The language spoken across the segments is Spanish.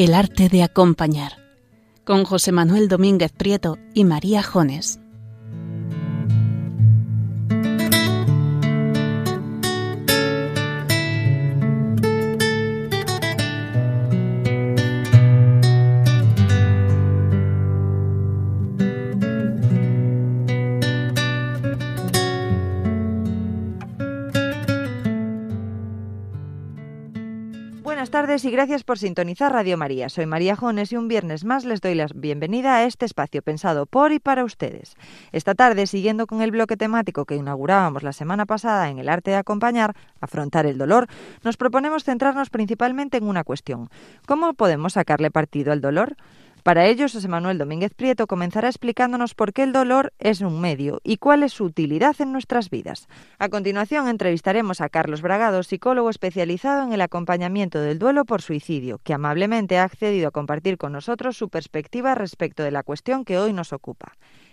El arte de acompañar con José Manuel Domínguez Prieto y María Jones. Y gracias por sintonizar Radio María. Soy María Jones y un viernes más les doy la bienvenida a este espacio pensado por y para ustedes. Esta tarde, siguiendo con el bloque temático que inaugurábamos la semana pasada en el arte de acompañar, afrontar el dolor, nos proponemos centrarnos principalmente en una cuestión. ¿Cómo podemos sacarle partido al dolor? Para ello, José Manuel Domínguez Prieto comenzará explicándonos por qué el dolor es un medio y cuál es su utilidad en nuestras vidas. A continuación, entrevistaremos a Carlos Bragado, psicólogo especializado en el acompañamiento del duelo por suicidio, que amablemente ha accedido a compartir con nosotros su perspectiva respecto de la cuestión que hoy nos ocupa.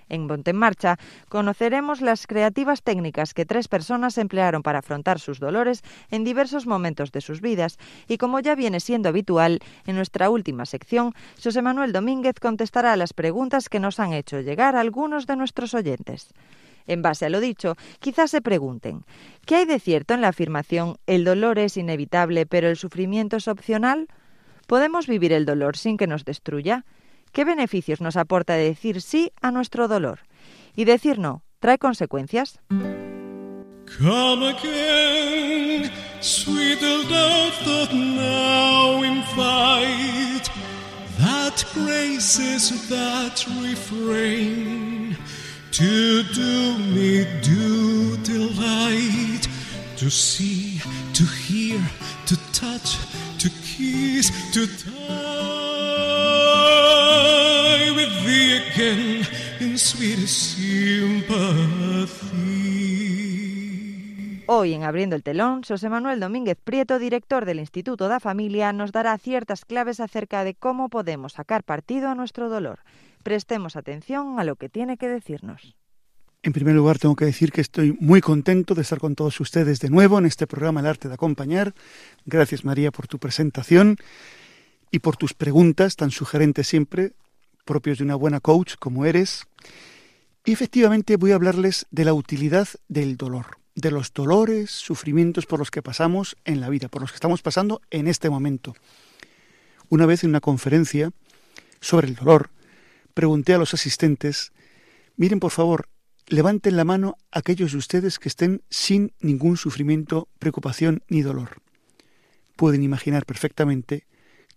En Ponte en Marcha conoceremos las creativas técnicas que tres personas emplearon para afrontar sus dolores en diversos momentos de sus vidas y como ya viene siendo habitual, en nuestra última sección, José Manuel Domínguez contestará a las preguntas que nos han hecho llegar algunos de nuestros oyentes. En base a lo dicho, quizás se pregunten, ¿qué hay de cierto en la afirmación el dolor es inevitable pero el sufrimiento es opcional? ¿Podemos vivir el dolor sin que nos destruya? ¿Qué beneficios nos aporta decir sí a nuestro dolor? Y decir no, ¿trae consecuencias? Come again, sweet love that now in fight, that graces that refrain, to do me do delight, to see, to hear, to touch, to kiss, to touch. Hoy en Abriendo el Telón, José Manuel Domínguez Prieto, director del Instituto da Familia, nos dará ciertas claves acerca de cómo podemos sacar partido a nuestro dolor. Prestemos atención a lo que tiene que decirnos. En primer lugar, tengo que decir que estoy muy contento de estar con todos ustedes de nuevo en este programa El Arte de Acompañar. Gracias, María, por tu presentación y por tus preguntas tan sugerentes siempre propios de una buena coach como eres. Y efectivamente voy a hablarles de la utilidad del dolor, de los dolores, sufrimientos por los que pasamos en la vida, por los que estamos pasando en este momento. Una vez en una conferencia sobre el dolor, pregunté a los asistentes, miren por favor, levanten la mano aquellos de ustedes que estén sin ningún sufrimiento, preocupación ni dolor. Pueden imaginar perfectamente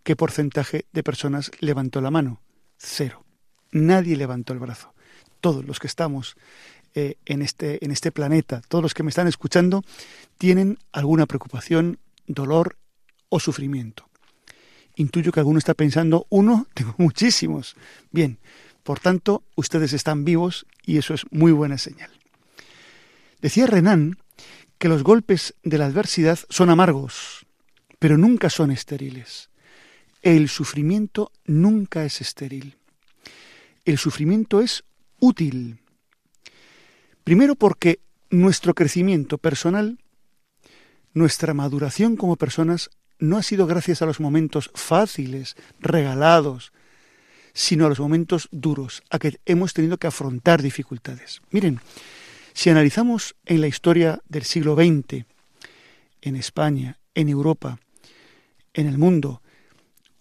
qué porcentaje de personas levantó la mano cero. Nadie levantó el brazo. Todos los que estamos eh, en, este, en este planeta, todos los que me están escuchando, tienen alguna preocupación, dolor o sufrimiento. Intuyo que alguno está pensando, uno, tengo muchísimos. Bien, por tanto, ustedes están vivos y eso es muy buena señal. Decía Renan que los golpes de la adversidad son amargos, pero nunca son estériles. El sufrimiento nunca es estéril. El sufrimiento es útil. Primero porque nuestro crecimiento personal, nuestra maduración como personas, no ha sido gracias a los momentos fáciles, regalados, sino a los momentos duros, a que hemos tenido que afrontar dificultades. Miren, si analizamos en la historia del siglo XX, en España, en Europa, en el mundo,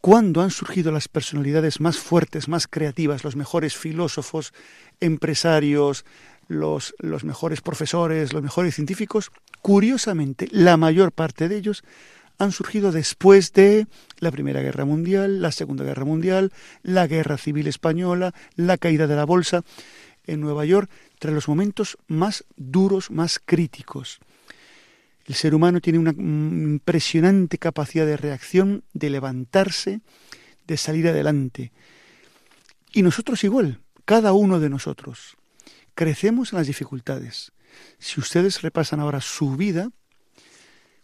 ¿Cuándo han surgido las personalidades más fuertes, más creativas, los mejores filósofos, empresarios, los, los mejores profesores, los mejores científicos? Curiosamente, la mayor parte de ellos han surgido después de la Primera Guerra Mundial, la Segunda Guerra Mundial, la Guerra Civil Española, la caída de la Bolsa en Nueva York, tras los momentos más duros, más críticos. El ser humano tiene una impresionante capacidad de reacción, de levantarse, de salir adelante. Y nosotros igual, cada uno de nosotros. Crecemos en las dificultades. Si ustedes repasan ahora su vida,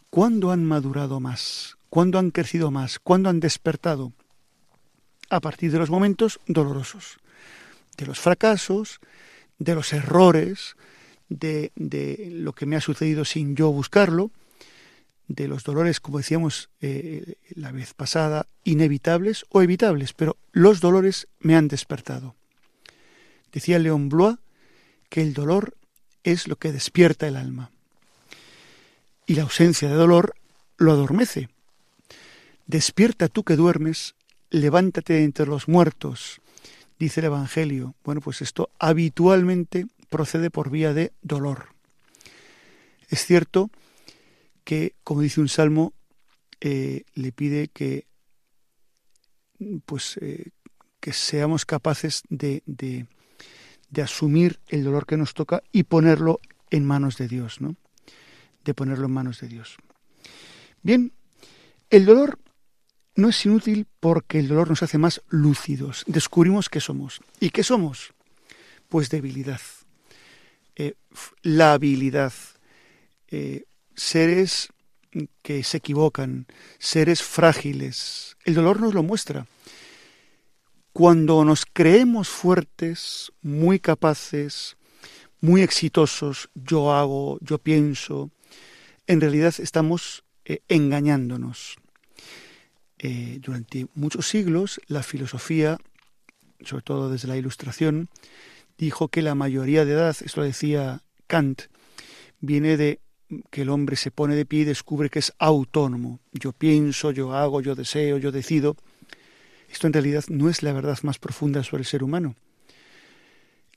¿cuándo han madurado más? ¿Cuándo han crecido más? ¿Cuándo han despertado? A partir de los momentos dolorosos, de los fracasos, de los errores, de, lo que me ha sucedido sin yo buscarlo, de los dolores, como decíamos eh, la vez pasada, inevitables o evitables, pero los dolores me han despertado. Decía León Blois que el dolor es lo que despierta el alma y la ausencia de dolor lo adormece. Despierta tú que duermes, levántate entre los muertos, dice el Evangelio. Bueno, pues esto habitualmente procede por vía de dolor. Es cierto que, como dice un salmo, eh, le pide que, pues, eh, que seamos capaces de, de, de, asumir el dolor que nos toca y ponerlo en manos de Dios, ¿no? De ponerlo en manos de Dios. Bien, el dolor no es inútil porque el dolor nos hace más lúcidos. Descubrimos qué somos. ¿Y qué somos? Pues debilidad, eh, la habilidad, eh, seres que se equivocan, seres frágiles. El dolor nos lo muestra. Cuando nos creemos fuertes, muy capaces, muy exitosos, yo hago, yo pienso, en realidad estamos eh, engañándonos. Durante muchos siglos la filosofía, sobre todo desde la Ilustración, dijo que la mayoría de edad, esto decía Kant, viene de que el hombre se pone de pie y descubre que es autónomo. Yo pienso, yo hago, yo deseo, yo decido. Esto en realidad no es la verdad más profunda sobre el ser humano.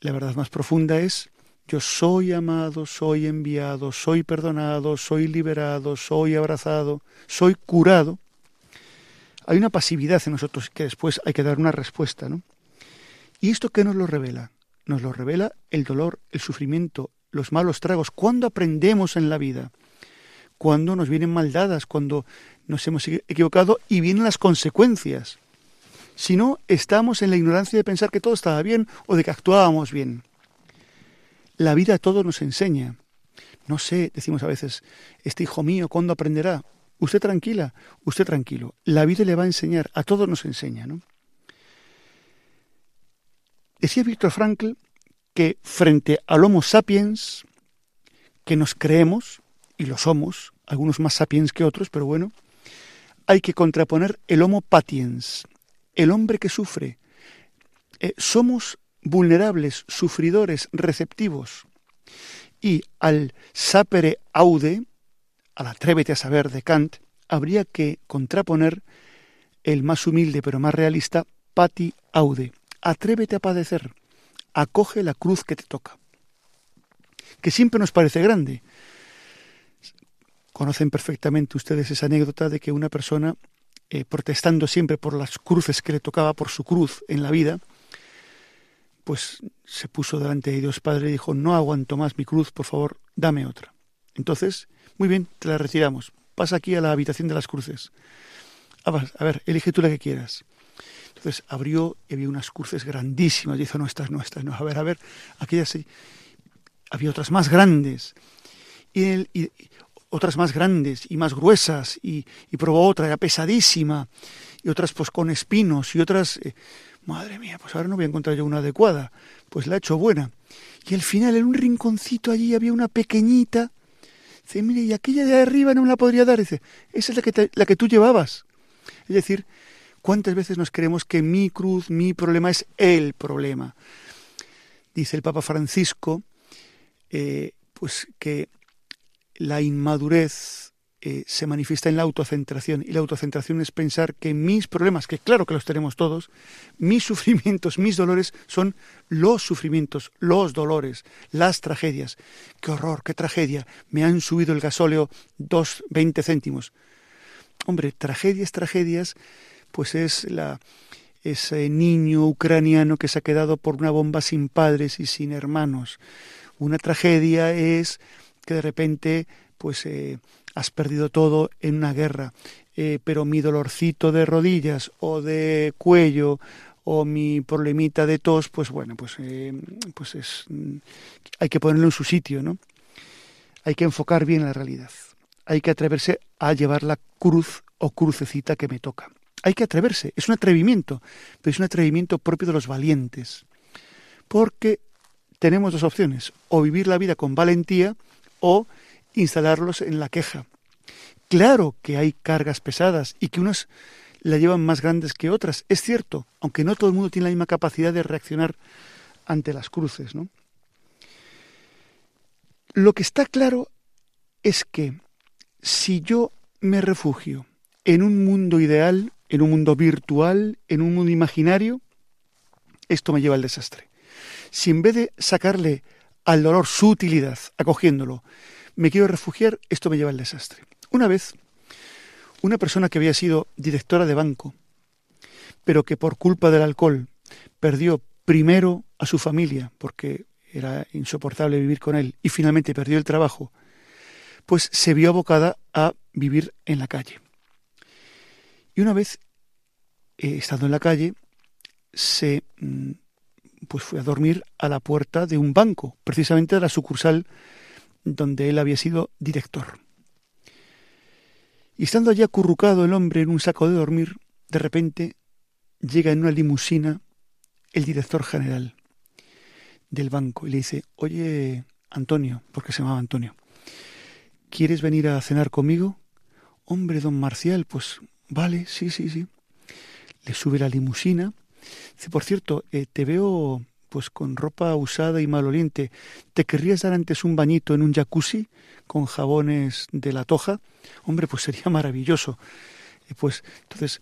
La verdad más profunda es yo soy amado, soy enviado, soy perdonado, soy liberado, soy abrazado, soy curado. Hay una pasividad en nosotros que después hay que dar una respuesta, ¿no? ¿Y esto qué nos lo revela? Nos lo revela el dolor, el sufrimiento, los malos tragos, cuando aprendemos en la vida, cuando nos vienen maldadas, cuando nos hemos equivocado y vienen las consecuencias. Si no, estamos en la ignorancia de pensar que todo estaba bien o de que actuábamos bien. La vida todo nos enseña. No sé, decimos a veces, este hijo mío, ¿cuándo aprenderá? Usted tranquila, usted tranquilo. La vida le va a enseñar, a todos nos enseña, ¿no? Decía Víctor Frankl que frente al Homo sapiens, que nos creemos, y lo somos, algunos más sapiens que otros, pero bueno, hay que contraponer el Homo patiens, el hombre que sufre. Eh, somos vulnerables, sufridores, receptivos. Y al sapere aude, al atrévete a saber de Kant, habría que contraponer el más humilde pero más realista pati aude, atrévete a padecer acoge la cruz que te toca, que siempre nos parece grande. Conocen perfectamente ustedes esa anécdota de que una persona, eh, protestando siempre por las cruces que le tocaba, por su cruz en la vida, pues se puso delante de Dios Padre y dijo, no aguanto más mi cruz, por favor, dame otra. Entonces, muy bien, te la retiramos. Pasa aquí a la habitación de las cruces. A ver, elige tú la que quieras. Entonces abrió y había unas cruces grandísimas. Y dijo, no, estas no, estas no. A ver, a ver, aquellas sí. Había otras más grandes. Y, otras más grandes y más gruesas. Y, probó otra, era pesadísima. Y otras pues con espinos. Y otras... Eh, madre mía, pues ahora no voy a encontrar yo una adecuada. Pues la he hecho buena. Y al final, en un rinconcito allí había una pequeñita. Dice, mire, y aquella de arriba no me la podría dar. Dice, esa es la que, la que tú llevabas. Es decir, ¿Cuántas veces nos creemos que mi cruz, mi problema es el problema? Dice el Papa Francisco, eh, pues que la inmadurez eh, se manifiesta en la autocentración y la autocentración es pensar que mis problemas, que claro que los tenemos todos, mis sufrimientos, mis dolores son los sufrimientos, los dolores, las tragedias. Qué horror, qué tragedia. Me han subido el gasóleo dos, veinte céntimos. Hombre, tragedias, tragedias pues es la, ese niño ucraniano que se ha quedado por una bomba sin padres y sin hermanos. Una tragedia es que de repente pues eh, has perdido todo en una guerra, eh, pero mi dolorcito de rodillas o de cuello o mi problemita de tos, pues bueno, pues, eh, pues es, hay que ponerlo en su sitio, ¿no? Hay que enfocar bien la realidad. Hay que atreverse a llevar la cruz o crucecita que me toca. Hay que atreverse, es un atrevimiento, pero es un atrevimiento propio de los valientes. Porque tenemos dos opciones, o vivir la vida con valentía o instalarlos en la queja. Claro que hay cargas pesadas y que unas la llevan más grandes que otras, es cierto, aunque no todo el mundo tiene la misma capacidad de reaccionar ante las cruces, ¿no? Lo que está claro es que si yo me refugio en un mundo ideal, en un mundo virtual, en un mundo imaginario, esto me lleva al desastre. Si en vez de sacarle al dolor su utilidad, acogiéndolo, me quiero refugiar, esto me lleva al desastre. Una vez, una persona que había sido directora de banco, pero que por culpa del alcohol perdió primero a su familia, porque era insoportable vivir con él, y finalmente perdió el trabajo, pues se vio abocada a vivir en la calle. Y una vez, eh, estando en la calle, se mm, pues fue a dormir a la puerta de un banco, precisamente de la sucursal donde él había sido director. Y estando allí acurrucado el hombre en un saco de dormir, de repente llega en una limusina el director general del banco y le dice, oye, Antonio, porque se llamaba Antonio, ¿quieres venir a cenar conmigo? Hombre, don Marcial, pues vale, sí, sí, sí. Le sube la limusina. Dice, por cierto, eh, te veo pues con ropa usada y maloliente. ¿Te querrías dar antes un bañito en un jacuzzi con jabones de la toja? Hombre, pues sería maravilloso. Eh, pues entonces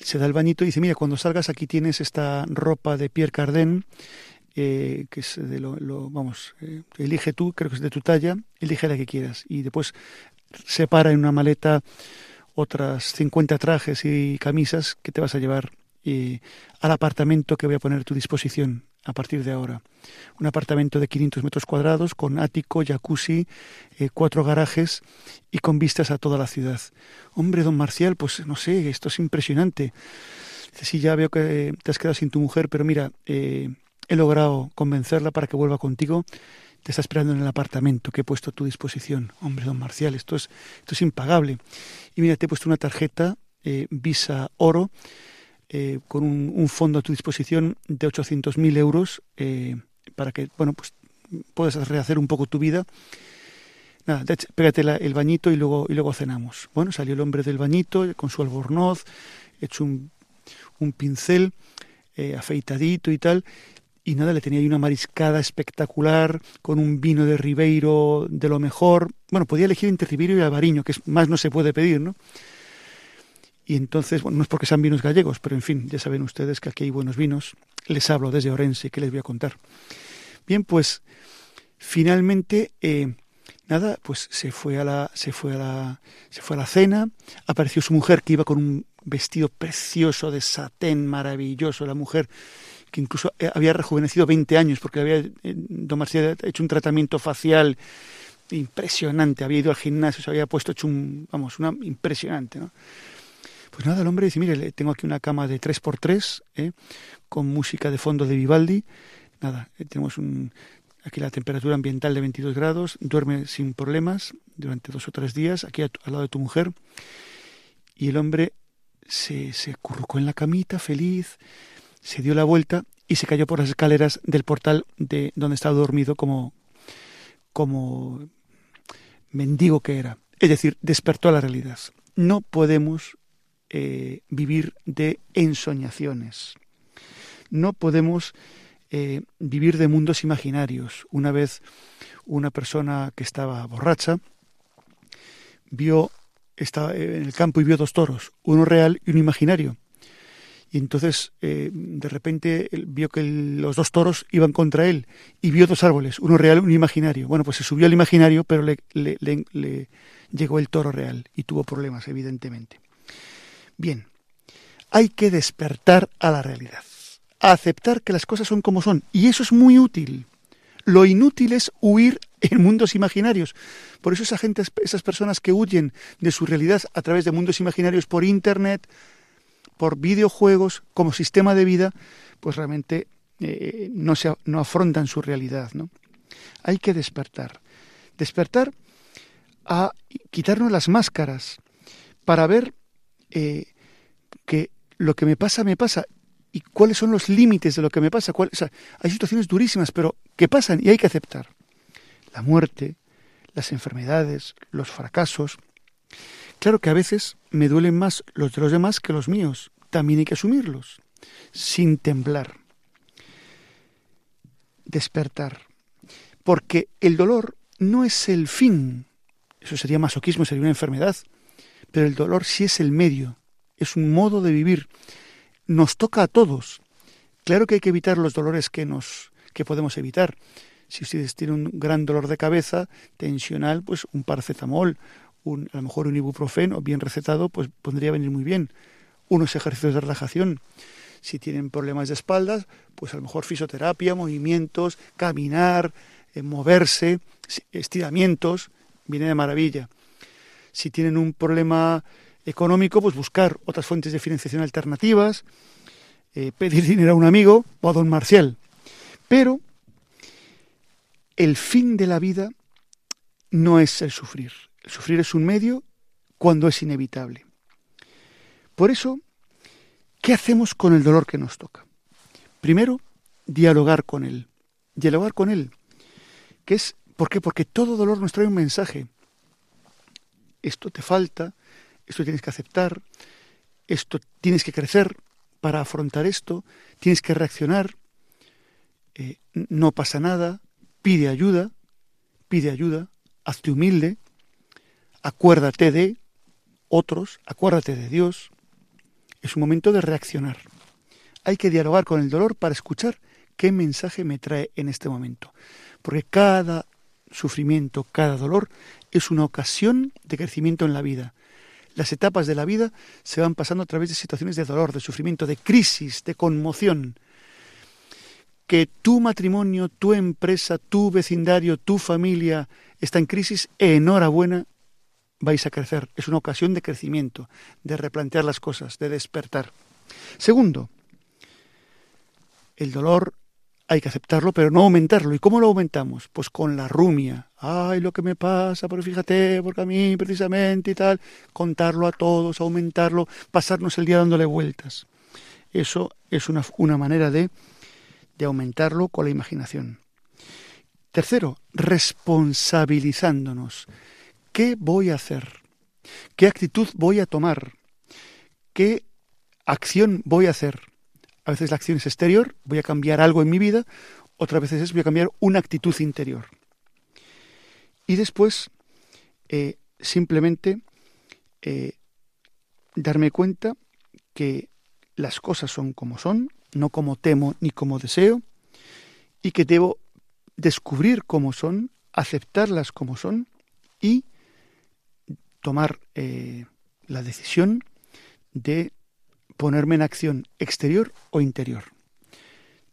se da el bañito y dice, mira, cuando salgas aquí tienes esta ropa de Pierre Cardin eh, que es de lo, vamos, eh, elige tú, creo que es de tu talla, elige la que quieras. Y después separa en una maleta otras 50 trajes y camisas que te vas a llevar eh, al apartamento que voy a poner a tu disposición a partir de ahora. Un apartamento de 500 metros cuadrados con ático, jacuzzi, cuatro garajes y con vistas a toda la ciudad. Hombre, don Marcial, pues no sé, esto es impresionante. Sí, ya veo que te has quedado sin tu mujer, pero mira, eh, He logrado convencerla para que vuelva contigo. Te está esperando en el apartamento que he puesto a tu disposición. Hombre, don Marcial, esto es, esto es impagable. Y mira, te he puesto una tarjeta eh, Visa Oro eh, con un, fondo a tu disposición de 800.000 euros eh, para que, bueno, pues puedas rehacer un poco tu vida. Nada, pégate el bañito y luego, y luego cenamos. Bueno, salió el hombre del bañito con su albornoz, hecho un, un pincel, afeitadito y tal, y nada, le tenía ahí una mariscada espectacular con un vino de Ribeiro de lo mejor. Bueno, podía elegir entre Ribeiro y Albariño, que más no se puede pedir, ¿no? Y entonces, bueno, no es porque sean vinos gallegos, pero en fin, ya saben ustedes que aquí hay buenos vinos. Les hablo desde Orense, que les voy a contar. Bien, pues finalmente, eh, nada, pues se fue a la, se fue a la, se fue a la cena. Apareció su mujer que iba con un vestido precioso de satén maravilloso. La mujer que incluso eh, había rejuvenecido 20 años porque había eh, don Marcial hecho un tratamiento facial impresionante, había ido al gimnasio, se había puesto hecho un, vamos, una impresionante, ¿no? Pues nada, el hombre dice, mire, tengo aquí una cama de 3x3, ¿eh? con música de fondo de Vivaldi, nada, tenemos un, aquí la temperatura ambiental de 22 grados, duerme sin problemas durante dos o tres días, aquí al lado de tu mujer, y el hombre se, se currucó en la camita, feliz, se dio la vuelta y se cayó por las escaleras del portal de donde estaba dormido como, como mendigo que era. Es decir, despertó a la realidad. No podemos eh, vivir de ensoñaciones. No podemos eh, vivir de mundos imaginarios. Una vez una persona que estaba borracha vio estaba en el campo y vio dos toros, uno real y uno imaginario. Y entonces, eh, de repente, vio que los dos toros iban contra él y vio dos árboles, uno real y uno imaginario. Bueno, pues se subió al imaginario, pero le, le llegó el toro real y tuvo problemas, evidentemente. Bien, hay que despertar a la realidad, a aceptar que las cosas son como son. Y eso es muy útil. Lo inútil es huir en mundos imaginarios. Por eso esa gente, esas personas que huyen de su realidad a través de mundos imaginarios por Internet, por videojuegos como sistema de vida, pues realmente eh, no, se, no afrontan su realidad. ¿no? Hay que despertar. Despertar a quitarnos las máscaras para ver eh, que lo que me pasa, me pasa. ¿Y cuáles son los límites de lo que me pasa? hay situaciones durísimas, pero que pasan y hay que aceptar. La muerte, las enfermedades, los fracasos, Claro que a veces me duelen más los de los demás que los míos. También hay que asumirlos, sin temblar. Despertar. Porque el dolor no es el fin. Eso sería masoquismo, sería una enfermedad. Pero el dolor sí es el medio, es un modo de vivir. Nos toca a todos. Claro que hay que evitar los dolores que nos que podemos evitar. Si ustedes tienen un gran dolor de cabeza tensional, pues un paracetamol, un, a lo mejor un ibuprofeno bien recetado, pues podría venir muy bien. Unos ejercicios de relajación. Si tienen problemas de espaldas, pues a lo mejor fisioterapia, movimientos, caminar, eh, moverse, estiramientos, viene de maravilla. Si tienen un problema económico, pues buscar otras fuentes de financiación alternativas, eh, pedir dinero a un amigo o a don Marcial. Pero el fin de la vida no es el sufrir. Sufrir es un medio cuando es inevitable. Por eso, ¿qué hacemos con el dolor que nos toca? Primero, dialogar con él. Dialogar con él. ¿Qué es? ¿Por qué? Porque todo dolor nos trae un mensaje esto te falta, esto tienes que aceptar, esto tienes que crecer para afrontar esto, tienes que reaccionar, eh, no pasa nada, pide ayuda, pide ayuda, hazte humilde, acuérdate de otros, acuérdate de Dios. Es un momento de reaccionar. Hay que dialogar con el dolor para escuchar qué mensaje me trae en este momento. Porque cada sufrimiento, cada dolor es una ocasión de crecimiento en la vida. Las etapas de la vida se van pasando a través de situaciones de dolor, de sufrimiento, de crisis, de conmoción. Que tu matrimonio, tu empresa, tu vecindario, tu familia está en crisis, enhorabuena, vais a crecer. Es una ocasión de crecimiento, de replantear las cosas, de despertar. Segundo, el dolor hay que aceptarlo, pero no aumentarlo. ¿Y cómo lo aumentamos? Pues con la rumia. Ay, lo que me pasa, pero fíjate, porque a mí precisamente y tal. Contarlo a todos, aumentarlo, pasarnos el día dándole vueltas. Eso es una, una manera de, de aumentarlo con la imaginación. Tercero, responsabilizándonos. ¿Qué voy a hacer? ¿Qué actitud voy a tomar? ¿Qué acción voy a hacer? A veces la acción es exterior, voy a cambiar algo en mi vida, otras veces es voy a cambiar una actitud interior. Y después, eh, simplemente eh, darme cuenta que las cosas son como son, no como temo ni como deseo, y que debo descubrir cómo son, aceptarlas como son y tomar eh, la decisión de ponerme en acción exterior o interior.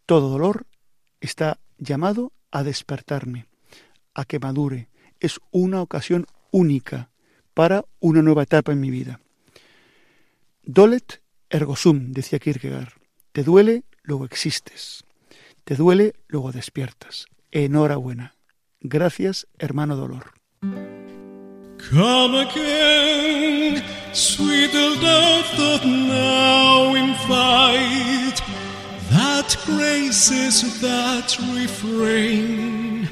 Todo dolor está llamado a despertarme, a que madure. Es una ocasión única para una nueva etapa en mi vida. Dolet ergo sum, decía Kierkegaard. Te duele, luego existes. Te duele, luego despiertas. Enhorabuena. Gracias, hermano dolor. Come again, sweet death that now in fight, that graces that refrain,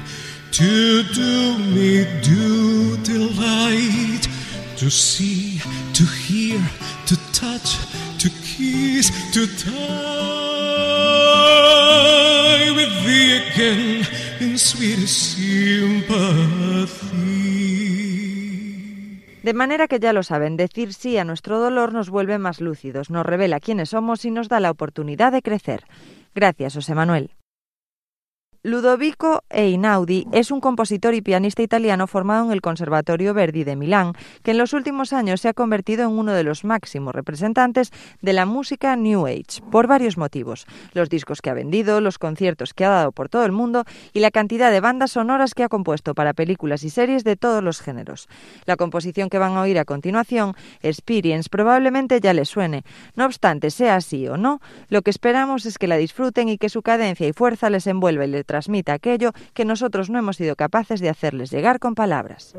to do me do delight, to see, to hear, to touch, to kiss, to die with thee again in sweetest sympathy. De manera que ya lo saben, decir sí a nuestro dolor nos vuelve más lúcidos, nos revela quiénes somos y nos da la oportunidad de crecer. Gracias, José Manuel. Ludovico Einaudi es un compositor y pianista italiano formado en el Conservatorio Verdi de Milán, que en los últimos años se ha convertido en uno de los máximos representantes de la música New Age, por varios motivos. Los discos que ha vendido, los conciertos que ha dado por todo el mundo y la cantidad de bandas sonoras que ha compuesto para películas y series de todos los géneros. La composición que van a oír a continuación, Experience, probablemente ya les suene. No obstante, sea así o no, lo que esperamos es que la disfruten y que su cadencia y fuerza les envuelva y les transmita aquello que nosotros no hemos sido capaces de hacerles llegar con palabras.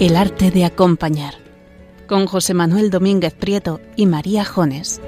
El arte de acompañar. Con José Manuel Domínguez Prieto y María Jones.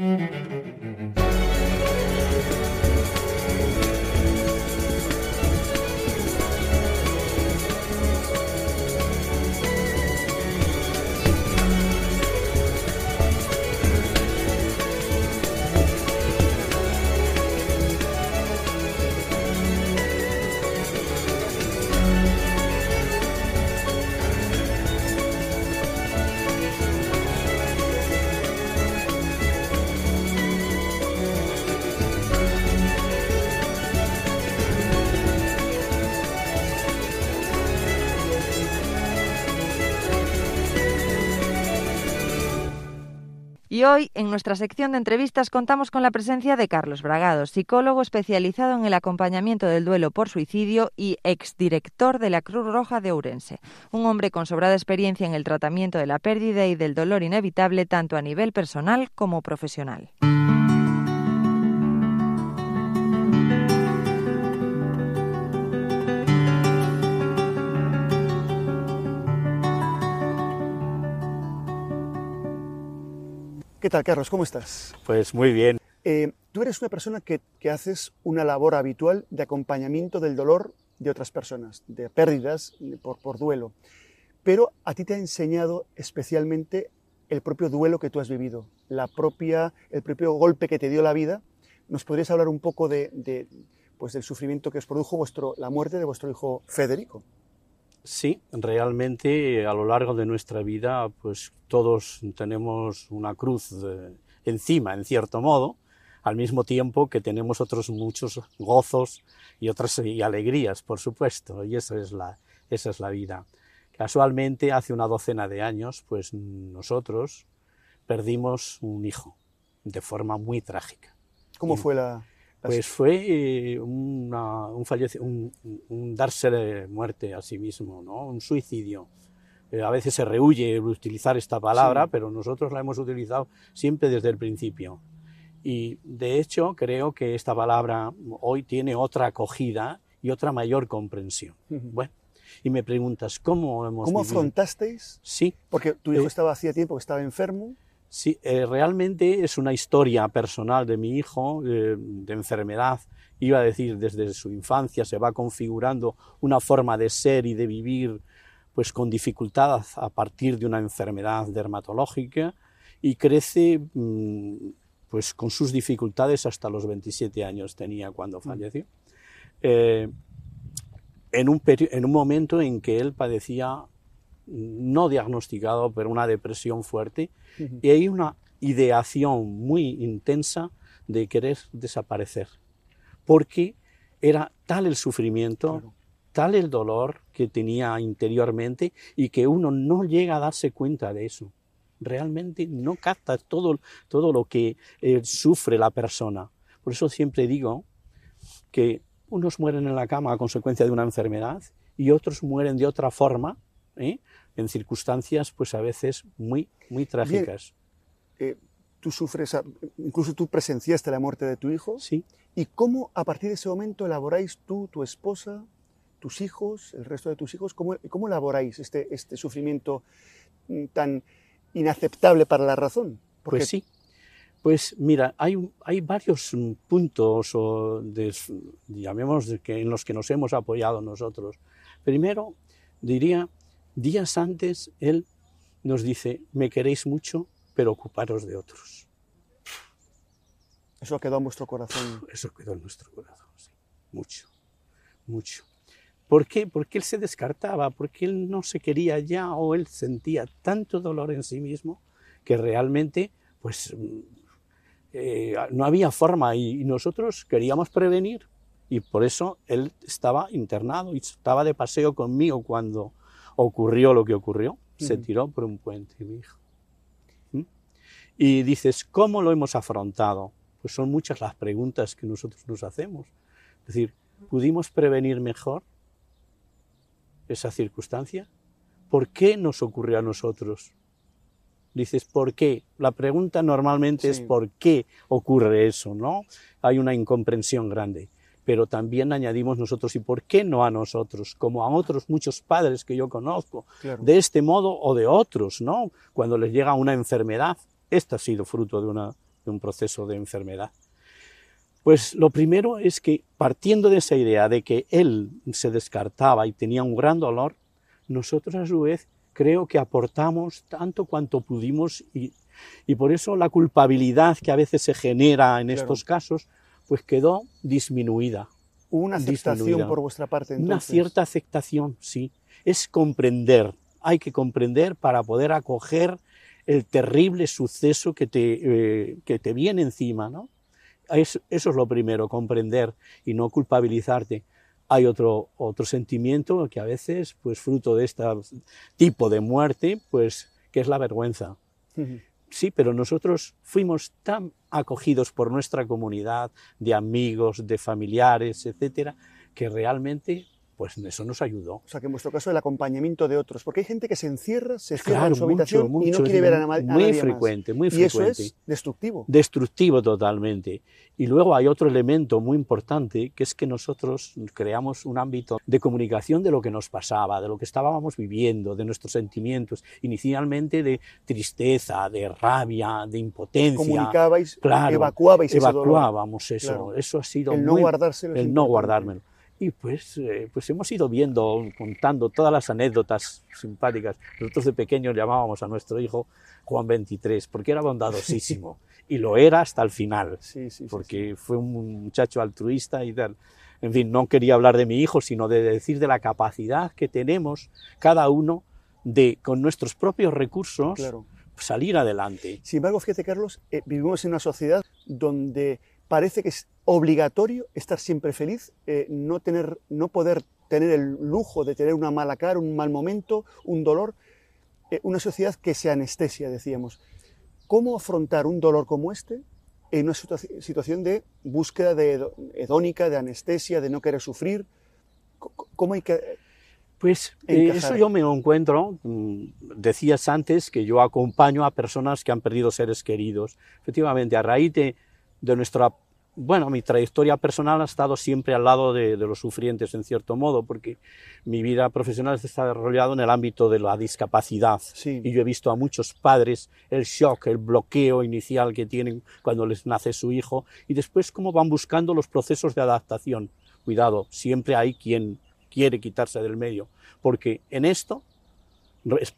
Mm-hmm. Y hoy, en nuestra sección de entrevistas, contamos con la presencia de Carlos Bragado, psicólogo especializado en el acompañamiento del duelo por suicidio y exdirector de la Cruz Roja de Ourense. Un hombre con sobrada experiencia en el tratamiento de la pérdida y del dolor inevitable tanto a nivel personal como profesional. ¿Qué tal, Carlos? ¿Cómo estás? Pues muy bien. Eh, tú eres una persona que, que, haces una labor habitual de acompañamiento del dolor de otras personas, de pérdidas por, por duelo. Pero a ti te ha enseñado especialmente el propio duelo que tú has vivido, la propia, el propio golpe que te dio la vida. ¿Nos podrías hablar un poco de, de, pues del sufrimiento que os produjo vuestro, la muerte de vuestro hijo Federico? Sí, realmente a lo largo de nuestra vida, pues todos tenemos una cruz encima, en cierto modo, al mismo tiempo que tenemos otros muchos gozos y otras y alegrías, por supuesto, y esa es la, esa es la vida. Casualmente, hace una docena de años, pues nosotros perdimos un hijo de forma muy trágica. ¿Cómo fue la, pues fue eh, una, un, un, un, darse de muerte a sí mismo, ¿no? un suicidio. Eh, a veces se rehuye utilizar esta palabra, sí. pero nosotros la hemos utilizado siempre desde el principio. Y de hecho creo que esta palabra hoy tiene otra acogida y otra mayor comprensión. Uh -huh. Bueno, y me preguntas, ¿cómo hemos ¿Cómo vivido? afrontasteis? Sí. Porque tu hijo Eh, estaba hacía tiempo que estaba enfermo. Sí, eh, realmente es una historia personal de mi hijo, eh, de enfermedad. Iba a decir, desde su infancia se va configurando una forma de ser y de vivir pues con dificultad a partir de una enfermedad dermatológica y crece mm, pues con sus dificultades hasta los 27 años tenía cuando falleció. Eh, en, un en un momento en que él padecía no diagnosticado, pero una depresión fuerte, uh -huh. y hay una ideación muy intensa de querer desaparecer, porque era tal el sufrimiento, claro. tal el dolor que tenía interiormente y que uno no llega a darse cuenta de eso. Realmente no capta todo, todo lo que eh, sufre la persona. Por eso siempre digo que unos mueren en la cama a consecuencia de una enfermedad y otros mueren de otra forma, ¿eh? En circunstancias pues a veces muy, muy trágicas. Bien, eh, tú sufres, incluso tú presenciaste la muerte de tu hijo. Sí. ¿Y cómo a partir de ese momento elaboráis tú, tu esposa, tus hijos, el resto de tus hijos, cómo, cómo elaboráis este, este sufrimiento mm, tan inaceptable para la razón? Porque... Pues sí. Pues mira, hay, hay varios puntos, o de, llamemos, que, en los que nos hemos apoyado nosotros. Primero, diría, días antes, él nos dice, me queréis mucho, pero ocuparos de otros. Eso quedó en vuestro corazón. Eso quedó en nuestro corazón, sí. Mucho, mucho. ¿Por qué? Porque él se descartaba, porque él no se quería ya o él sentía tanto dolor en sí mismo que realmente, pues, eh, no había forma y, y nosotros queríamos prevenir y por eso él estaba internado y estaba de paseo conmigo cuando ocurrió lo que ocurrió. Se tiró por un puente, mi hijo. ¿Mm? Y dices, ¿cómo lo hemos afrontado? Pues son muchas las preguntas que nosotros nos hacemos. Es decir, ¿pudimos prevenir mejor esa circunstancia? ¿Por qué nos ocurrió a nosotros? Dices, ¿por qué? La pregunta normalmente sí. es ¿por qué ocurre eso? ¿no? Hay una incomprensión grande pero también añadimos nosotros, ¿y por qué no a nosotros? Como a otros muchos padres que yo conozco, claro. de este modo o de otros, ¿no? Cuando les llega una enfermedad, esta ha sido fruto de, una, de un proceso de enfermedad. Pues lo primero es que partiendo de esa idea de que él se descartaba y tenía un gran dolor, nosotros a su vez creo que aportamos tanto cuanto pudimos y, y por eso la culpabilidad que a veces se genera en claro. estos casos pues quedó disminuida. ¿Hubo una aceptación disminuida. por vuestra parte entonces? Una cierta aceptación, sí. Es comprender, hay que comprender para poder acoger el terrible suceso que te, eh, que te viene encima, ¿no? Es, eso es lo primero, comprender y no culpabilizarte. Hay otro, otro sentimiento que a veces, pues fruto de este tipo de muerte, pues que es la vergüenza. Uh -huh. Sí, pero nosotros fuimos tan acogidos por nuestra comunidad de amigos, de familiares, etcétera, que realmente pues eso nos ayudó. O sea, que en vuestro caso el acompañamiento de otros, porque hay gente que se encierra, se cierra claro, en su habitación mucho, y no quiere ver a, a muy nadie frecuente, más. muy y frecuente. eso es destructivo. Destructivo totalmente. Y luego hay otro elemento muy importante, que es que nosotros creamos un ámbito de comunicación de lo que nos pasaba, de lo que estábamos viviendo, de nuestros sentimientos, inicialmente de tristeza, de rabia, de impotencia. Comunicabais, claro, evacuabais evacuábamos eso. Claro. Eso ha sido el muy, no guardárselo. El no guardármelo. Y pues, eh, pues hemos ido viendo, contando todas las anécdotas simpáticas. Nosotros de pequeños llamábamos a nuestro hijo Juan 23, porque era bondadosísimo. y lo era hasta el final, Sí, sí, sí, porque fue un muchacho altruista y tal. En fin, no quería hablar de mi hijo, sino de decir de la capacidad que tenemos cada uno de, con nuestros propios recursos, Claro. salir adelante. Sin embargo, fíjate, Carlos, eh, vivimos en una sociedad donde parece que es obligatorio estar siempre feliz, eh, no, tener, no poder tener el lujo de tener una mala cara, un mal momento, un dolor. Eh, una sociedad que se anestesia, decíamos. ¿Cómo afrontar un dolor como este en una situa- situación de búsqueda de hedónica, de anestesia, de no querer sufrir? ¿Cómo hay que...? Pues eh, eso yo me encuentro. mm, Decías antes que yo acompaño a personas que han perdido seres queridos. Efectivamente, a raíz de, de nuestra, bueno, mi trayectoria personal ha estado siempre al lado de, de los sufrientes, en cierto modo, porque mi vida profesional se ha desarrollado en el ámbito de la discapacidad. Sí. Y yo he visto a muchos padres el shock, el bloqueo inicial que tienen cuando les nace su hijo y después cómo van buscando los procesos de adaptación. Cuidado, siempre hay quien quiere quitarse del medio, porque en esto,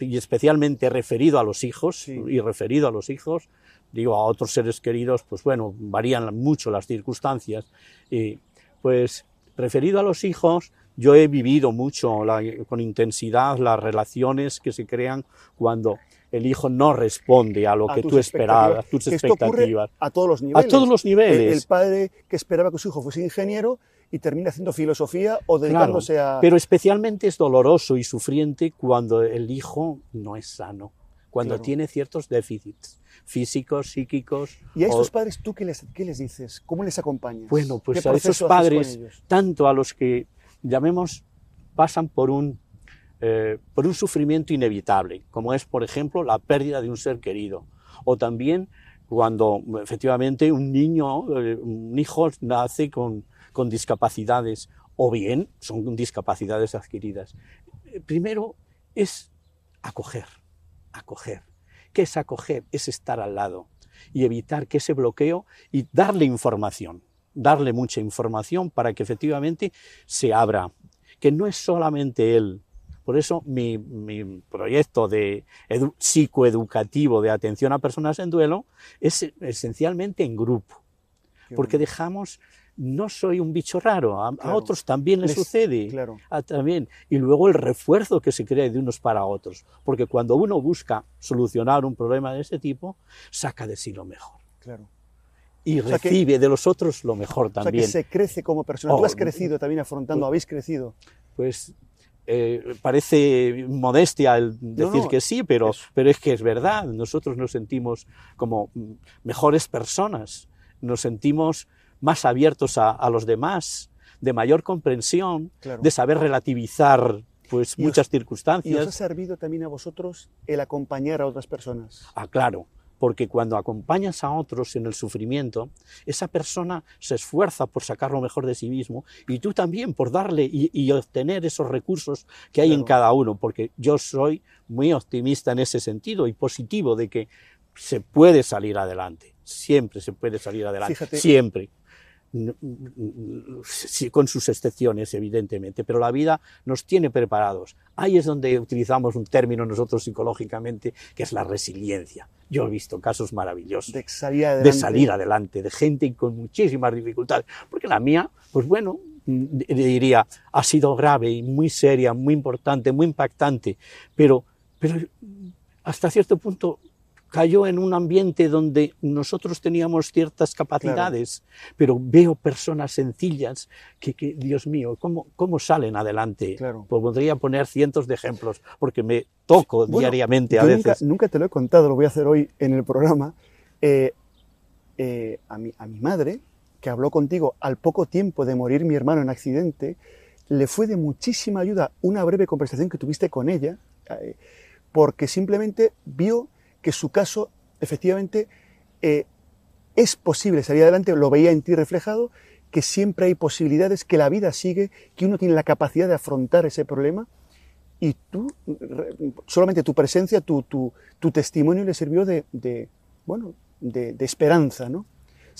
y especialmente referido a los hijos, Sí. y referido a los hijos, digo a otros seres queridos, pues bueno, varían mucho las circunstancias, y pues referido a los hijos, yo he vivido mucho la- con intensidad las relaciones que se crean cuando el hijo no responde a lo a que tú esperabas, tus ocurre expectativas. a todos los niveles. todos los niveles. El, el padre que esperaba que su hijo fuese ingeniero y termina haciendo filosofía o Claro, dedicándose a... pero especialmente es doloroso y sufriente cuando el hijo no es sano, cuando Claro. tiene ciertos déficits físicos, psíquicos. ¿Y a o- estos padres tú qué les, qué les dices? ¿Cómo les acompañas? Bueno, pues ¿Qué a esos padres, tanto a los que llamemos pasan por un, eh, por un sufrimiento inevitable, como es, por ejemplo, la pérdida de un ser querido, o también cuando efectivamente un niño, eh, un hijo nace con, con discapacidades, o bien son discapacidades adquiridas. Primero es acoger, acoger. ¿Qué es acoger? Es estar al lado y evitar que ese bloqueo y darle información, darle mucha información para que efectivamente se abra, que no es solamente él. Por eso mi, mi proyecto de edu- psicoeducativo de atención a personas en duelo es esencialmente en grupo, porque dejamos, no soy un bicho raro, a, a otros también les, Les- sucede. Claro. Ah, también. Y luego el refuerzo que se crea de unos para otros. Porque cuando uno busca solucionar un problema de ese tipo, saca de sí lo mejor. Claro. Y sea que- recibe de los otros lo mejor O sea, también. que se crece como persona. Tú Oh, has crecido también afrontando, habéis crecido. Pues eh, parece modestia el decir no, que sí, pero es- pero es que es verdad. Nosotros nos sentimos como mm, mejores personas. Nos sentimos más abiertos a, a los demás, de mayor comprensión, Claro. de saber relativizar pues Y os- muchas ¿Y os ha circunstancias. servido también a vosotros el acompañar a otras personas? Ah, claro, porque cuando acompañas a otros en el sufrimiento, esa persona se esfuerza por sacar lo mejor de sí mismo y tú también por darle y, y obtener esos recursos que hay en Claro. cada uno, porque yo soy muy optimista en ese sentido y positivo de que se puede salir adelante, siempre se puede salir adelante, Fíjate. siempre. Sí, con sus excepciones, evidentemente, pero la vida nos tiene preparados. Ahí es donde utilizamos un término nosotros psicológicamente, que es la resiliencia. Yo he visto casos maravillosos De salir adelante. de salir adelante, de gente con muchísimas dificultades, porque la mía, pues bueno, mm, diría, ha sido grave y muy seria, muy importante, muy impactante, pero, pero hasta cierto punto cayó en un ambiente donde nosotros teníamos ciertas capacidades, pero veo personas sencillas que, que, Dios mío, ¿cómo, cómo salen adelante? Claro. Pues podría poner cientos de ejemplos, porque me toco Bueno, diariamente a veces. Nunca, nunca te lo he contado, lo voy a hacer hoy en el programa. Eh, eh, a, mi, a mi madre, que habló contigo al poco tiempo de morir mi hermano en accidente, le fue de muchísima ayuda una breve conversación que tuviste con ella, eh, porque simplemente vio que su caso efectivamente eh, es posible salir adelante, lo veía en ti reflejado, que siempre hay posibilidades, que la vida sigue, que uno tiene la capacidad de afrontar ese problema y tú, solamente tu presencia, tu, tu, testimonio le sirvió de, bueno, de, esperanza, ¿no?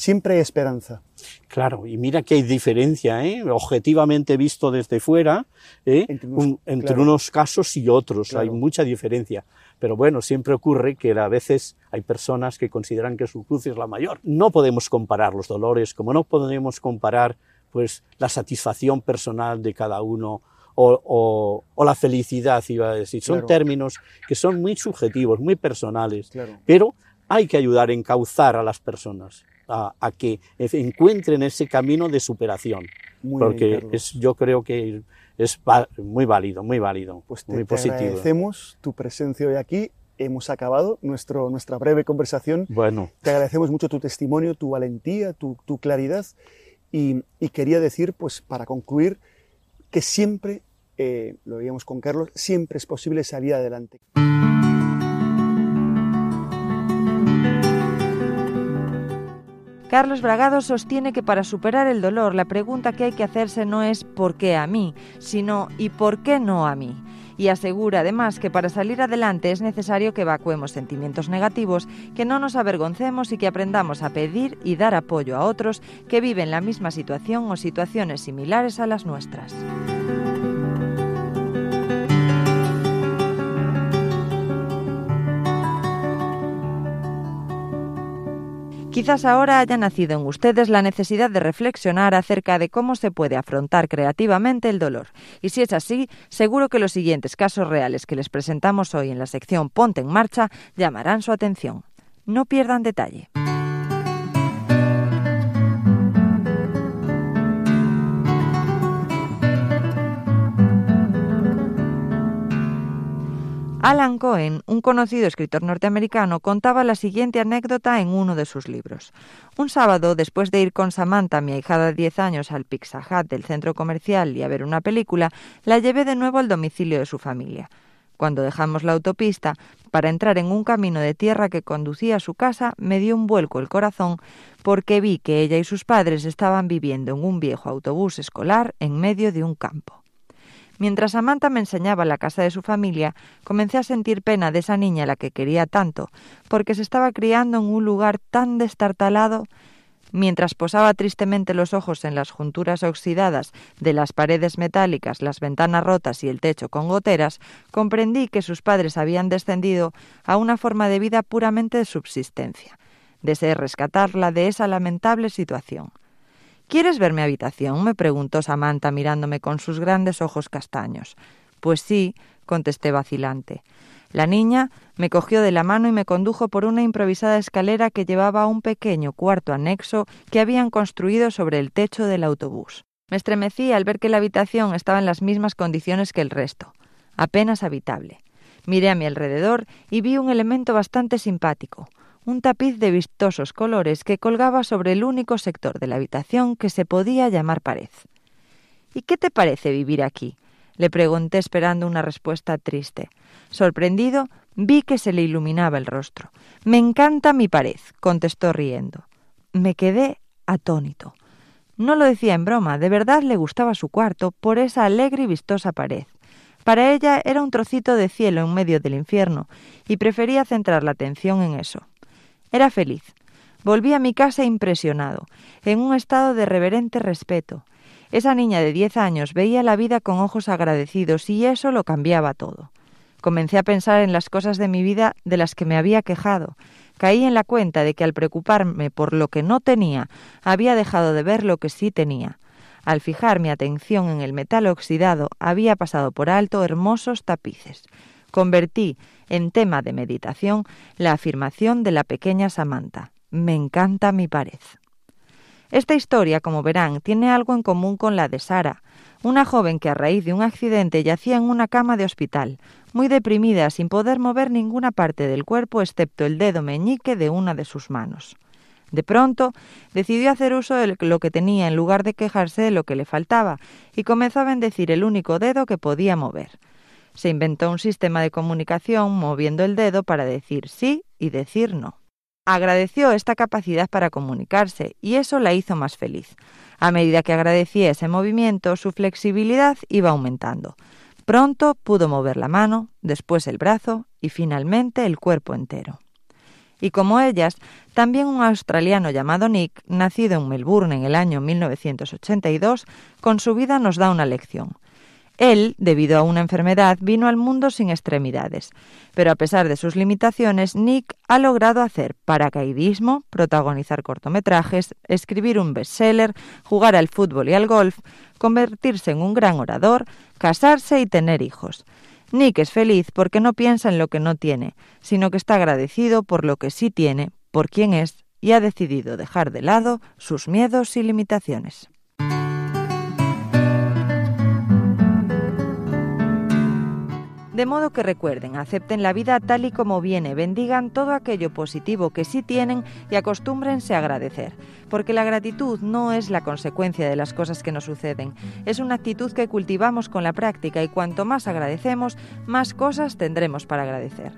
Siempre hay esperanza. Claro, y mira que hay diferencia, ¿eh? objetivamente visto desde fuera, ¿eh? Entre unos- Un- entre claro. unos casos y otros, Claro. hay mucha diferencia. Pero bueno, siempre ocurre que a veces hay personas que consideran que su cruz es la mayor. No podemos comparar los dolores, como no podemos comparar pues, la satisfacción personal de cada uno o, o- o la felicidad, iba a decir. Son Claro. términos que son muy subjetivos, muy personales. Claro. Pero hay que ayudar a encauzar a las personas a, a que encuentren ese camino de superación. Muy porque bien, es, yo creo que es muy válido, muy válido, Pues te, muy te positivo. agradecemos tu presencia hoy aquí. Hemos acabado nuestro, nuestra breve conversación. Bueno, Te agradecemos mucho tu testimonio, tu valentía, tu, tu claridad. Y, y quería decir, pues para concluir, que siempre, eh, lo veíamos con Carlos, siempre es posible salir adelante. Carlos Bragado sostiene que para superar el dolor la pregunta que hay que hacerse no es ¿por qué a mí?, sino ¿y por qué no a mí? Y asegura además que para salir adelante es necesario que evacuemos sentimientos negativos, que no nos avergoncemos y que aprendamos a pedir y dar apoyo a otros que viven la misma situación o situaciones similares a las nuestras. Quizás ahora haya nacido en ustedes la necesidad de reflexionar acerca de cómo se puede afrontar creativamente el dolor. Y si es así, seguro que los siguientes casos reales que les presentamos hoy en la sección Ponte en Marcha llamarán su atención. No pierdan detalle. Alan Cohen, un conocido escritor norteamericano, contaba la siguiente anécdota en uno de sus libros. Un sábado, después de ir con Samantha, mi ahijada de 10 años, al Pizza Hut del centro comercial y a ver una película, la llevé de nuevo al domicilio de su familia. Cuando dejamos la autopista para entrar en un camino de tierra que conducía a su casa, me dio un vuelco el corazón porque vi que ella y sus padres estaban viviendo en un viejo autobús escolar en medio de un campo. Mientras Samantha me enseñaba la casa de su familia, comencé a sentir pena de esa niña a la que quería tanto, porque se estaba criando en un lugar tan destartalado. Mientras posaba tristemente los ojos en las junturas oxidadas de las paredes metálicas, las ventanas rotas y el techo con goteras, comprendí que sus padres habían descendido a una forma de vida puramente de subsistencia. Deseé rescatarla de esa lamentable situación. ¿Quieres ver mi habitación? me preguntó Samantha mirándome con sus grandes ojos castaños. Pues sí, contesté vacilante. La niña me cogió de la mano y me condujo por una improvisada escalera que llevaba a un pequeño cuarto anexo que habían construido sobre el techo del autobús. Me estremecí al ver que la habitación estaba en las mismas condiciones que el resto, apenas habitable. Miré a mi alrededor y vi un elemento bastante simpático, un tapiz de vistosos colores que colgaba sobre el único sector de la habitación que se podía llamar pared. ¿Y qué te parece vivir aquí? le pregunté esperando una respuesta triste. Sorprendido, vi que se le iluminaba el rostro. Me encanta mi pared, contestó riendo. Me quedé atónito. No lo decía en broma, de verdad le gustaba su cuarto por esa alegre y vistosa pared. Para ella era un trocito de cielo en medio del infierno, y prefería centrar la atención en eso. Era feliz. Volví a mi casa impresionado, en un estado de reverente respeto. Esa niña de diez años veía la vida con ojos agradecidos y eso lo cambiaba todo. Comencé a pensar en las cosas de mi vida de las que me había quejado. Caí en la cuenta de que al preocuparme por lo que no tenía, había dejado de ver lo que sí tenía. Al fijar mi atención en el metal oxidado, había pasado por alto hermosos tapices. Convertí en tema de meditación la afirmación de la pequeña Samantha. Me encanta mi pared. Esta historia, como verán, tiene algo en común con la de Sara, una joven que a raíz de un accidente yacía en una cama de hospital, muy deprimida, sin poder mover ninguna parte del cuerpo excepto el dedo meñique de una de sus manos. De pronto, decidió hacer uso de lo que tenía en lugar de quejarse de lo que le faltaba, y comenzó a bendecir el único dedo que podía mover. Se inventó un sistema de comunicación moviendo el dedo para decir sí y decir no. Agradeció esta capacidad para comunicarse y eso la hizo más feliz. A medida que agradecía ese movimiento, su flexibilidad iba aumentando. Pronto pudo mover la mano, después el brazo y finalmente el cuerpo entero. Y como ellas, también un australiano llamado Nick, nacido en Melbourne en el año 1982, con su vida nos da una lección. Él, debido a una enfermedad, vino al mundo sin extremidades, pero a pesar de sus limitaciones, Nick ha logrado hacer paracaidismo, protagonizar cortometrajes, escribir un bestseller, jugar al fútbol y al golf, convertirse en un gran orador, casarse y tener hijos. Nick es feliz porque no piensa en lo que no tiene, sino que está agradecido por lo que sí tiene, por quién es, y ha decidido dejar de lado sus miedos y limitaciones. De modo que recuerden, acepten la vida tal y como viene, bendigan todo aquello positivo que sí tienen y acostúmbrense a agradecer, porque la gratitud no es la consecuencia de las cosas que nos suceden, es una actitud que cultivamos con la práctica y cuanto más agradecemos, más cosas tendremos para agradecer.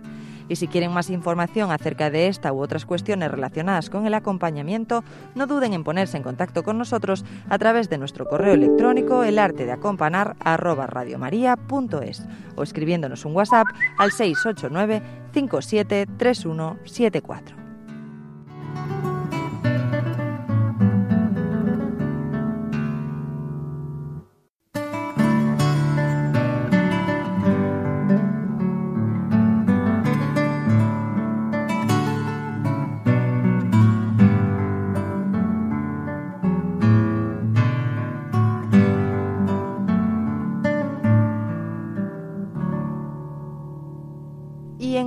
Y si quieren más información acerca de esta u otras cuestiones relacionadas con el acompañamiento, no duden en ponerse en contacto con nosotros a través de nuestro correo electrónico elartedeacompanar@radiomaria.es o escribiéndonos un WhatsApp al 689 573174.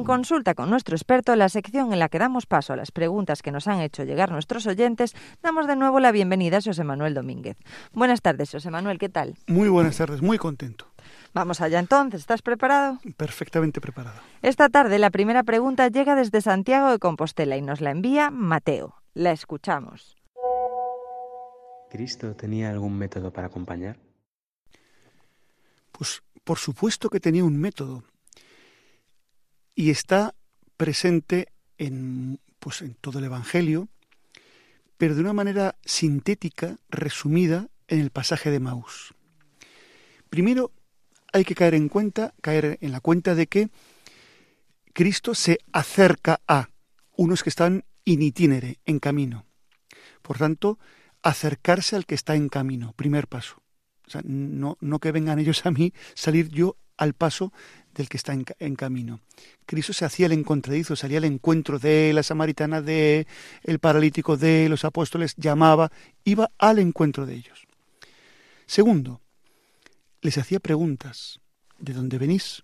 Consulta con nuestro experto, la sección en la que damos paso a las preguntas que nos han hecho llegar nuestros oyentes, damos de nuevo la bienvenida a José Manuel Domínguez. Buenas tardes, José Manuel, ¿qué tal? Muy buenas tardes, muy contento. Vamos allá entonces, ¿estás preparado? Perfectamente preparado. Esta tarde la primera pregunta llega desde Santiago de Compostela y nos la envía Mateo. La escuchamos. ¿Cristo tenía algún método para acompañar? Pues por supuesto que tenía un método y está presente en, pues, en todo el Evangelio, pero de una manera sintética, resumida en el pasaje de Maús. Primero hay que caer en cuenta, caer en la cuenta de que Cristo se acerca a unos que están in itinere, en camino. Por tanto, acercarse al que está en camino, primer paso. O sea, no, no que vengan ellos a mí, salir yo al paso del que está en, camino. Cristo se hacía el encontradizo, salía al encuentro de la samaritana, de el paralítico, de los apóstoles, llamaba, iba al encuentro de ellos. Segundo, les hacía preguntas. ¿De dónde venís?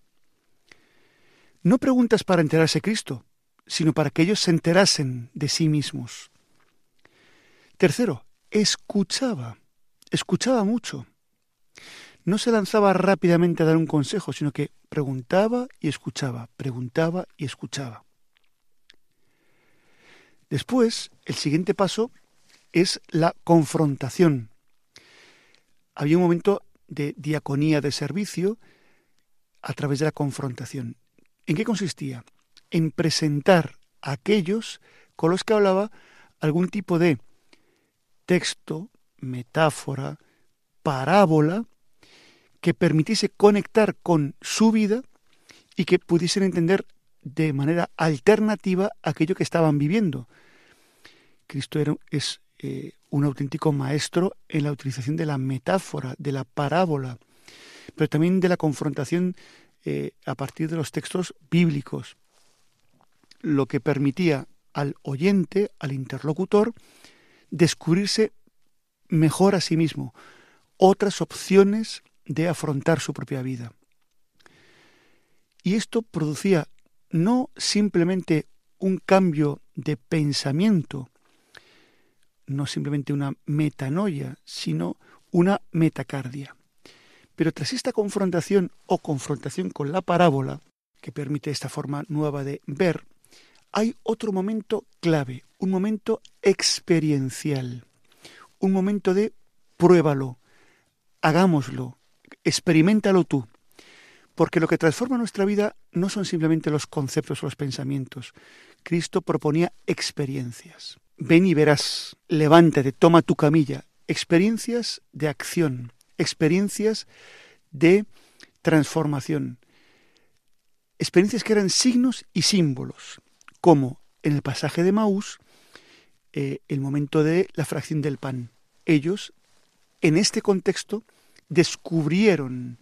No preguntas para enterarse Cristo, sino para que ellos se enterasen de sí mismos. Tercero, escuchaba, escuchaba mucho no se lanzaba rápidamente a dar un consejo, sino que preguntaba y escuchaba, preguntaba y escuchaba. Después, el siguiente paso es la confrontación. Había un momento de diaconía de servicio a través de la confrontación. ¿En qué consistía? En presentar a aquellos con los que hablaba algún tipo de texto, metáfora, parábola, que permitiese conectar con su vida y que pudiesen entender de manera alternativa aquello que estaban viviendo. Cristo era, es eh, un auténtico maestro en la utilización de la metáfora, de la parábola, pero también de la confrontación eh, a partir de los textos bíblicos, lo que permitía al oyente, al interlocutor, descubrirse mejor a sí mismo, otras opciones de afrontar su propia vida. Y esto producía no simplemente un cambio de pensamiento, no simplemente una metanoia, sino una metacardia. Pero tras esta confrontación o confrontación con la parábola, que permite esta forma nueva de ver, hay otro momento clave, un momento experiencial, un momento de pruébalo, hagámoslo, experimentalo tú. Porque lo que transforma nuestra vida no son simplemente los conceptos o los pensamientos. Cristo proponía experiencias. Ven y verás, levántate, toma tu camilla. Experiencias de acción, experiencias de transformación. Experiencias que eran signos y símbolos, como en el pasaje de Maús eh, el momento de la fracción del pan. Ellos, en este contexto, descubrieron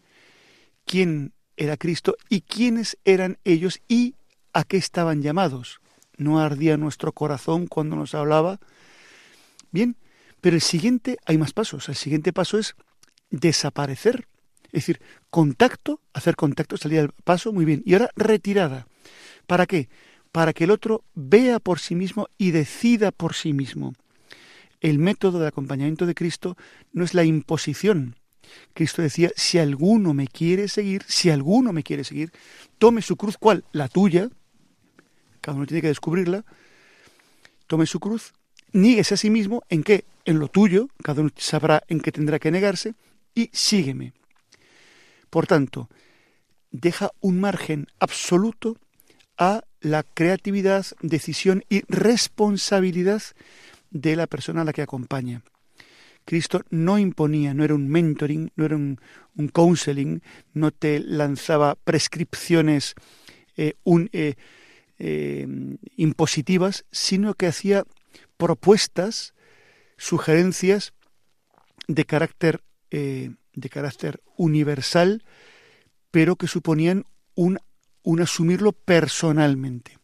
quién era Cristo y quiénes eran ellos y a qué estaban llamados. No ardía nuestro corazón cuando nos hablaba. Bien, pero el siguiente, hay más pasos. El siguiente paso es desaparecer. Es decir, contacto, hacer contacto, salir al paso, muy bien. Y ahora retirada. ¿Para qué? Para que el otro vea por sí mismo y decida por sí mismo. El método de acompañamiento de Cristo no es la imposición. Cristo decía, si alguno me quiere seguir, si alguno me quiere seguir, tome su cruz, ¿cuál? La tuya, cada uno tiene que descubrirla, tome su cruz, níguese a sí mismo en qué, en lo tuyo, cada uno sabrá en qué tendrá que negarse, y sígueme. Por tanto, deja un margen absoluto a la creatividad, decisión y responsabilidad de la persona a la que acompaña. Cristo no imponía, no era un mentoring, no era un, counseling, no te lanzaba prescripciones eh, eh, eh, impositivas, sino que hacía propuestas, sugerencias de carácter, de carácter universal, pero que suponían un, un asumirlo personalmente.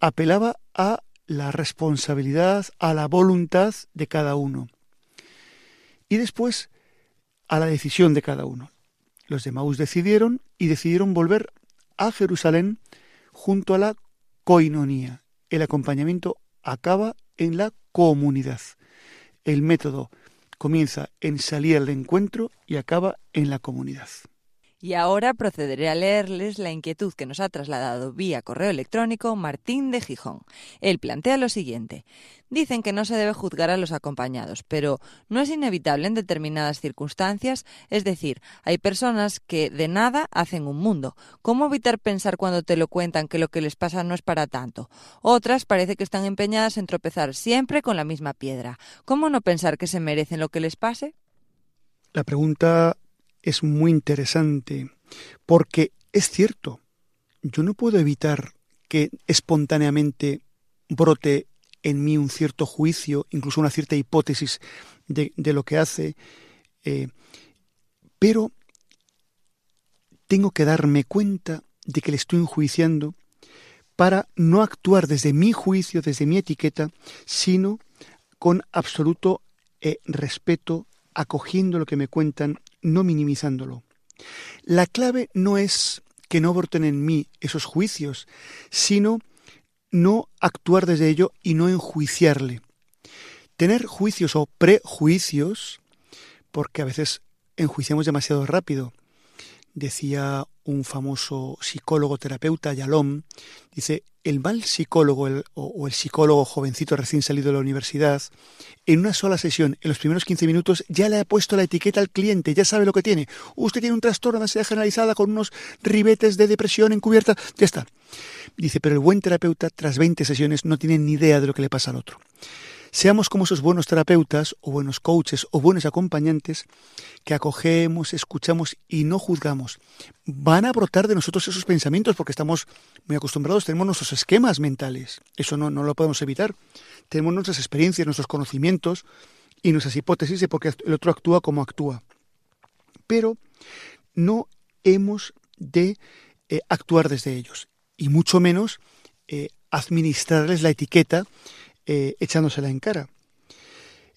Apelaba a la responsabilidad, a la voluntad de cada uno y después a la decisión de cada uno. Los de Maús decidieron y decidieron volver a Jerusalén junto a la coinonía. El acompañamiento acaba en la comunidad. El método comienza en salir al encuentro y acaba en la comunidad. Y ahora procederé a leerles la inquietud que nos ha trasladado vía correo electrónico Martín de Gijón. Él plantea lo siguiente. Dicen que no se debe juzgar a los acompañados, pero no es inevitable en determinadas circunstancias, es decir, hay personas que de nada hacen un mundo. ¿Cómo evitar pensar cuando te lo cuentan que lo que les pasa no es para tanto? Otras parece que están empeñadas en tropezar siempre con la misma piedra. ¿Cómo no pensar que se merecen lo que les pase? La pregunta es muy interesante porque es cierto, yo no puedo evitar que espontáneamente brote en mí un cierto juicio, incluso una cierta hipótesis de, lo que hace, eh, pero tengo que darme cuenta de que le estoy enjuiciando para no actuar desde mi juicio, desde mi etiqueta, sino con absoluto eh, respeto, acogiendo lo que me cuentan no minimizándolo. La clave no es que no broten en mí esos juicios, sino no actuar desde ello y no enjuiciarle. Tener juicios o prejuicios, porque a veces enjuiciamos demasiado rápido. Decía un famoso psicólogo terapeuta, Yalom, dice, el mal psicólogo o, el psicólogo jovencito recién salido de la universidad, en una sola sesión, en los primeros 15 minutos, ya le ha puesto la etiqueta al cliente, ya sabe lo que tiene. Usted tiene un trastorno de ansiedad generalizada con unos ribetes de depresión encubierta, ya está. Dice, pero el buen terapeuta, tras 20 sesiones, no tiene ni idea de lo que le pasa al otro. Seamos como esos buenos terapeutas o buenos coaches o buenos acompañantes que acogemos, escuchamos y no juzgamos. Van a brotar de nosotros esos pensamientos porque estamos muy acostumbrados, tenemos nuestros esquemas mentales. Eso no, no lo podemos evitar. Tenemos nuestras experiencias, nuestros conocimientos y nuestras hipótesis de por qué el otro actúa como actúa. Pero no hemos de eh, actuar desde ellos y mucho menos eh, administrarles la etiqueta eh, echándosela en cara.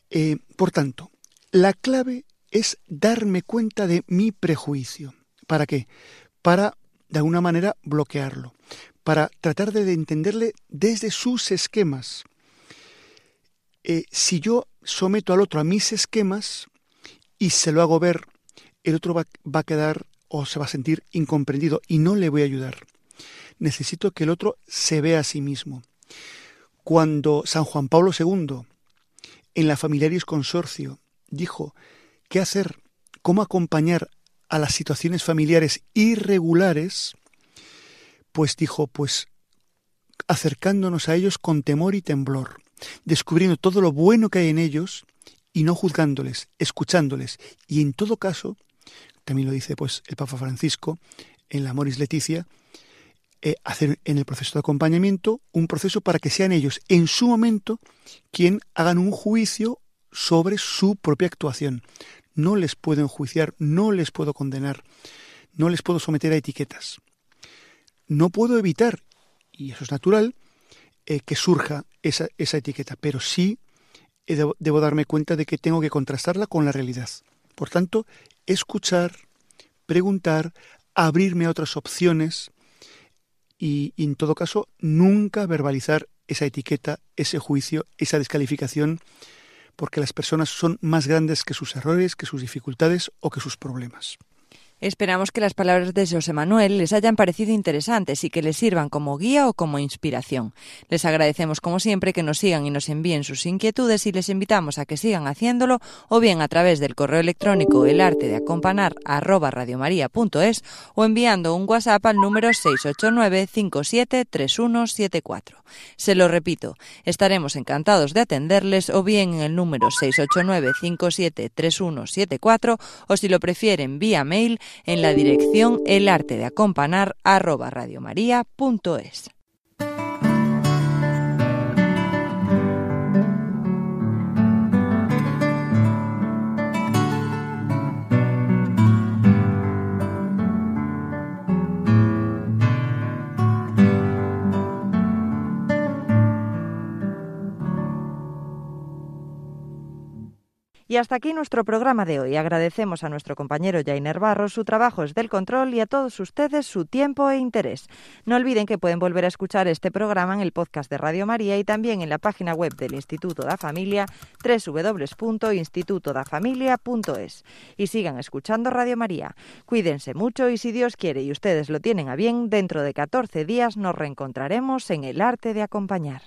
Eh, por tanto, la clave es darme cuenta de mi prejuicio. ¿Para qué? Para, de alguna manera, bloquearlo, para tratar de entenderle desde sus esquemas. Eh, si yo someto al otro a mis esquemas y se lo hago ver, el otro va, va a quedar o se va a sentir incomprendido y no le voy a ayudar. Necesito que el otro se vea a sí mismo cuando San Juan Pablo II, en la Familiaris Consorcio, dijo qué hacer, cómo acompañar a las situaciones familiares irregulares, pues dijo, pues acercándonos a ellos con temor y temblor, descubriendo todo lo bueno que hay en ellos y no juzgándoles, escuchándoles. Y en todo caso, también lo dice pues el Papa Francisco en la Moris Leticia, eh, hacer en el proceso de acompañamiento un proceso para que sean ellos en su momento quien hagan un juicio sobre su propia actuación. No les puedo enjuiciar, no les puedo condenar, no les puedo someter a etiquetas. No puedo evitar, y eso es natural, eh, que surja esa, esa, etiqueta, pero sí eh, debo, debo darme cuenta de que tengo que contrastarla con la realidad. Por tanto, escuchar, preguntar, abrirme a otras opciones y, en todo caso nunca verbalizar esa etiqueta, ese juicio, esa descalificación, porque las personas son más grandes que sus errores, que sus dificultades o que sus problemas. Esperamos que las palabras de José Manuel les hayan parecido interesantes y que les sirvan como guía o como inspiración. Les agradecemos como siempre que nos sigan y nos envíen sus inquietudes y les invitamos a que sigan haciéndolo o bien a través del correo electrónico el arte de radiomaria.es o enviando un WhatsApp al número 689 573174. Se lo repito, estaremos encantados de atenderles o bien en el número 689 573174 o si lo prefieren vía mail en la dirección elartedeacompanar@radiomaria.es. Y hasta aquí nuestro programa de hoy. Agradecemos a nuestro compañero Jainer Barros su trabajo desde el control y a todos ustedes su tiempo e interés. No olviden que pueden volver a escuchar este programa en el podcast de Radio María y también en la página web del Instituto da Familia www.institutodafamilia.es. Y sigan escuchando Radio María. Cuídense mucho y si Dios quiere y ustedes lo tienen a bien, dentro de 14 días nos reencontraremos en el arte de acompañar.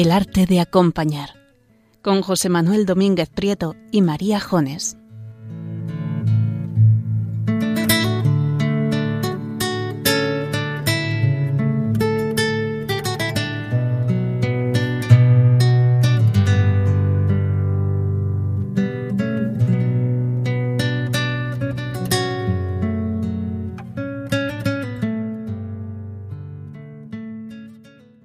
El arte de acompañar, con José Manuel Domínguez Prieto y María Jones.